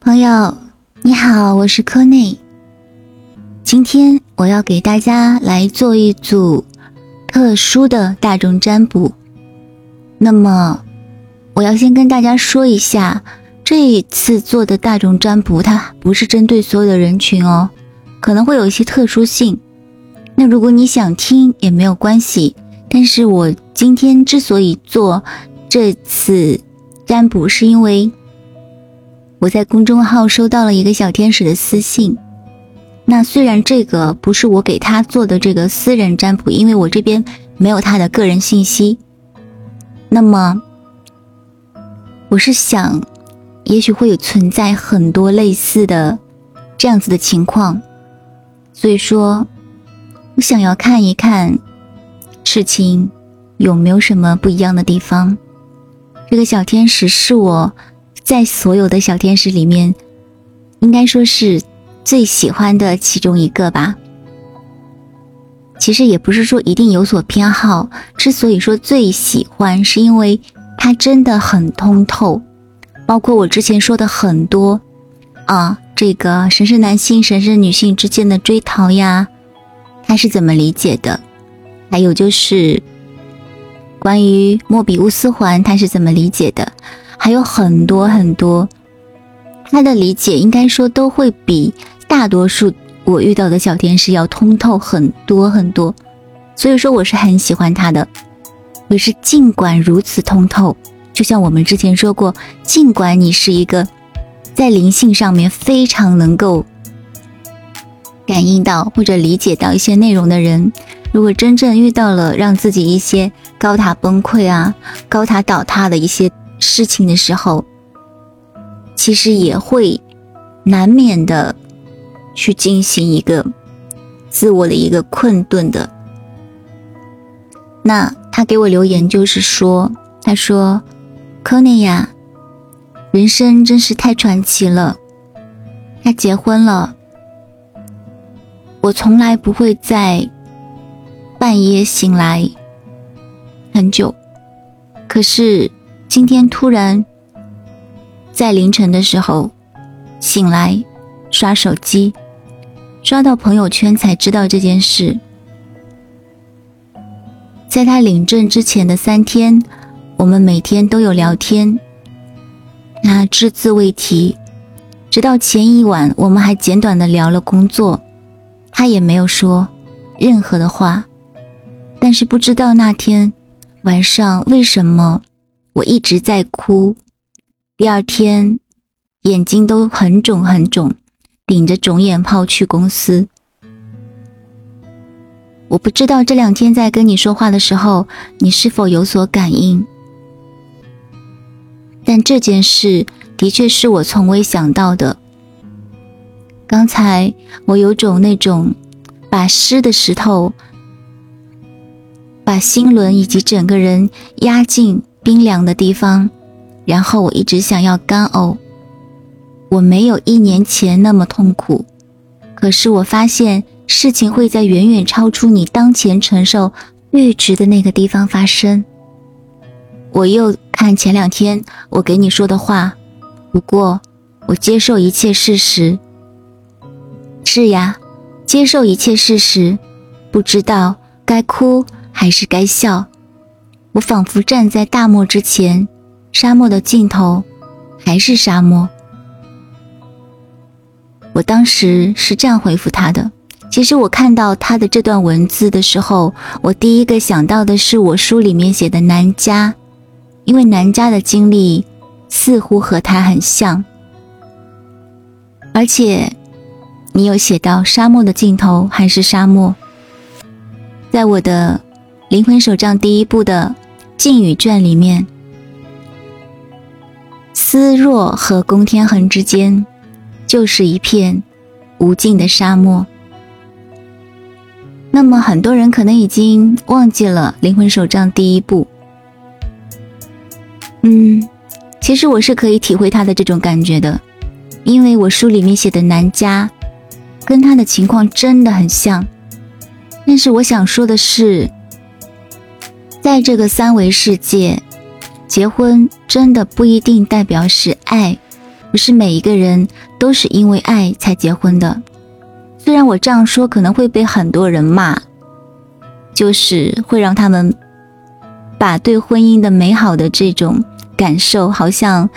朋友，你好，我是柯内。今天我要给大家来做一组特殊的大众占卜。那么，我要先跟大家说一下，这一次做的大众占卜，它不是针对所有的人群哦，可能会有一些特殊性。那如果你想听也没有关系，但是我今天之所以做这次占卜，是因为我在公众号收到了一个小天使的私信。那虽然这个不是我给他做的这个私人占卜，因为我这边没有他的个人信息。那么，我是想，也许会有存在很多类似的这样子的情况，所以说，我想要看一看事情有没有什么不一样的地方。这个小天使是我在所有的小天使里面，应该说是。最喜欢的其中一个吧，其实也不是说一定有所偏好。之所以说最喜欢，是因为它真的很通透。包括我之前说的很多啊，这个神圣男性、神圣女性之间的追逃呀，他是怎么理解的？还有就是关于莫比乌斯环，他是怎么理解的？还有很多很多，他的理解应该说都会比。大多数我遇到的小天使要通透很多很多，所以说我是很喜欢他的。可是尽管如此通透，就像我们之前说过，尽管你是一个在灵性上面非常能够感应到或者理解到一些内容的人，如果真正遇到了让自己一些高塔崩溃啊、高塔倒塌的一些事情的时候，其实也会难免的。去进行一个自我的一个困顿的。那他给我留言就是说，他说：“科内呀，人生真是太传奇了。他结婚了，我从来不会在半夜醒来很久，可是今天突然在凌晨的时候醒来刷手机。”刷到朋友圈才知道这件事。在他领证之前的三天，我们每天都有聊天，那只字未提。直到前一晚，我们还简短的聊了工作，他也没有说任何的话。但是不知道那天晚上为什么我一直在哭，第二天眼睛都很肿很肿。顶着肿眼泡去公司，我不知道这两天在跟你说话的时候，你是否有所感应。但这件事的确是我从未想到的。刚才我有种那种把湿的石头，把心轮以及整个人压进冰凉的地方，然后我一直想要干呕。我没有一年前那么痛苦，可是我发现事情会在远远超出你当前承受阈值的那个地方发生。我又看前两天我给你说的话，不过我接受一切事实。是呀，接受一切事实，不知道该哭还是该笑。我仿佛站在大漠之前，沙漠的尽头还是沙漠。我当时是这样回复他的。其实我看到他的这段文字的时候，我第一个想到的是我书里面写的南家，因为南家的经历似乎和他很像。而且，你有写到沙漠的尽头还是沙漠。在我的灵魂手账第一部的禁语传里面，思若和宫天恒之间。就是一片无尽的沙漠。那么很多人可能已经忘记了《灵魂手账》第一部。嗯，其实我是可以体会他的这种感觉的，因为我书里面写的南家跟他的情况真的很像。但是我想说的是，在这个三维世界，结婚真的不一定代表是爱。不是每一个人都是因为爱才结婚的。虽然我这样说可能会被很多人骂，就是会让他们把对婚姻的美好的这种感受好像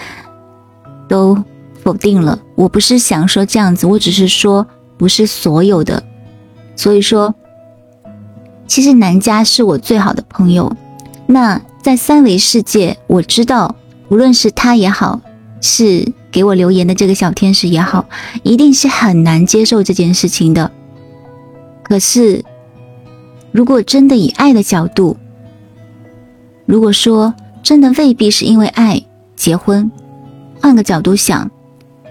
都否定了。我不是想说这样子，我只是说不是所有的。所以说，其实南家是我最好的朋友。那在三维世界，我知道，无论是他也好，是。给我留言的这个小天使也好，一定是很难接受这件事情的。可是，如果真的以爱的角度，如果说真的未必是因为爱结婚，换个角度想，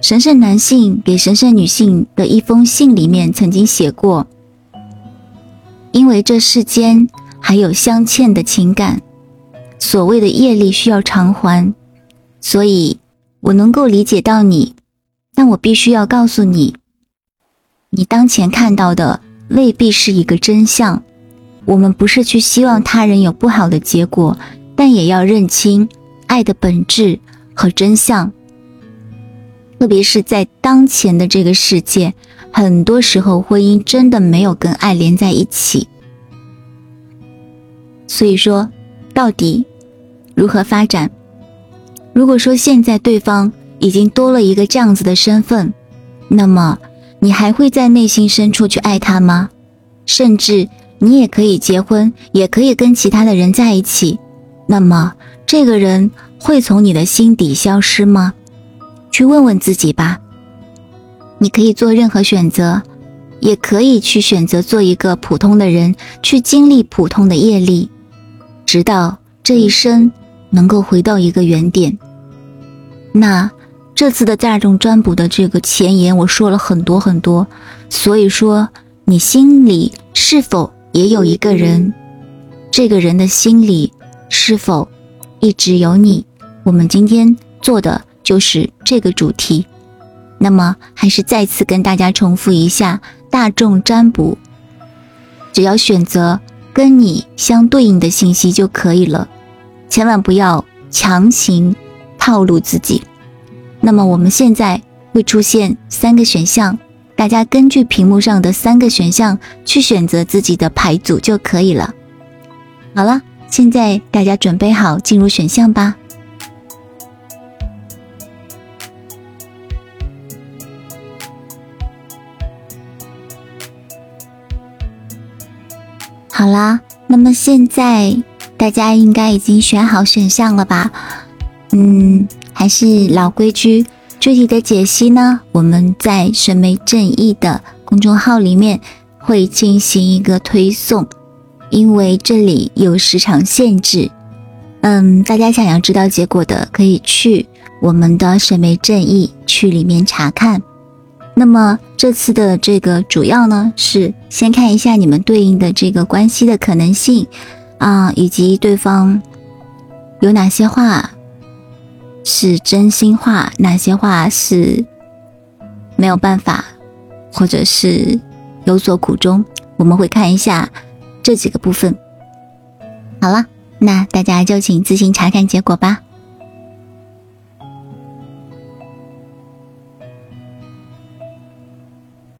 神圣男性给神圣女性的一封信里面曾经写过：因为这世间还有相欠的情感，所谓的业力需要偿还，所以。我能够理解到你，但我必须要告诉你，你当前看到的未必是一个真相。我们不是去希望他人有不好的结果，但也要认清爱的本质和真相。特别是在当前的这个世界，很多时候婚姻真的没有跟爱连在一起。所以说，到底如何发展？如果说现在对方已经多了一个这样子的身份，那么你还会在内心深处去爱他吗？甚至你也可以结婚，也可以跟其他的人在一起，那么这个人会从你的心底消失吗？去问问自己吧。你可以做任何选择，也可以去选择做一个普通的人，去经历普通的业力，直到这一生。能够回到一个原点。那这次的大众占卜的这个前言，我说了很多很多，所以说你心里是否也有一个人？这个人的心里是否一直有你？我们今天做的就是这个主题。那么还是再次跟大家重复一下大众占卜，只要选择跟你相对应的信息就可以了。千万不要强行套路自己。那么我们现在会出现三个选项，大家根据屏幕上的三个选项去选择自己的牌组就可以了。好了，现在大家准备好进入选项吧。好啦，那么现在。大家应该已经选好选项了吧？嗯，还是老规矩，具体的解析呢，我们在审美正义的公众号里面会进行一个推送，因为这里有时长限制。嗯，大家想要知道结果的，可以去我们的审美正义去里面查看。那么这次的这个主要呢，是先看一下你们对应的这个关系的可能性。啊，以及对方有哪些话是真心话，哪些话是没有办法，或者是有所苦衷，我们会看一下这几个部分。好了，那大家就请自行查看结果吧。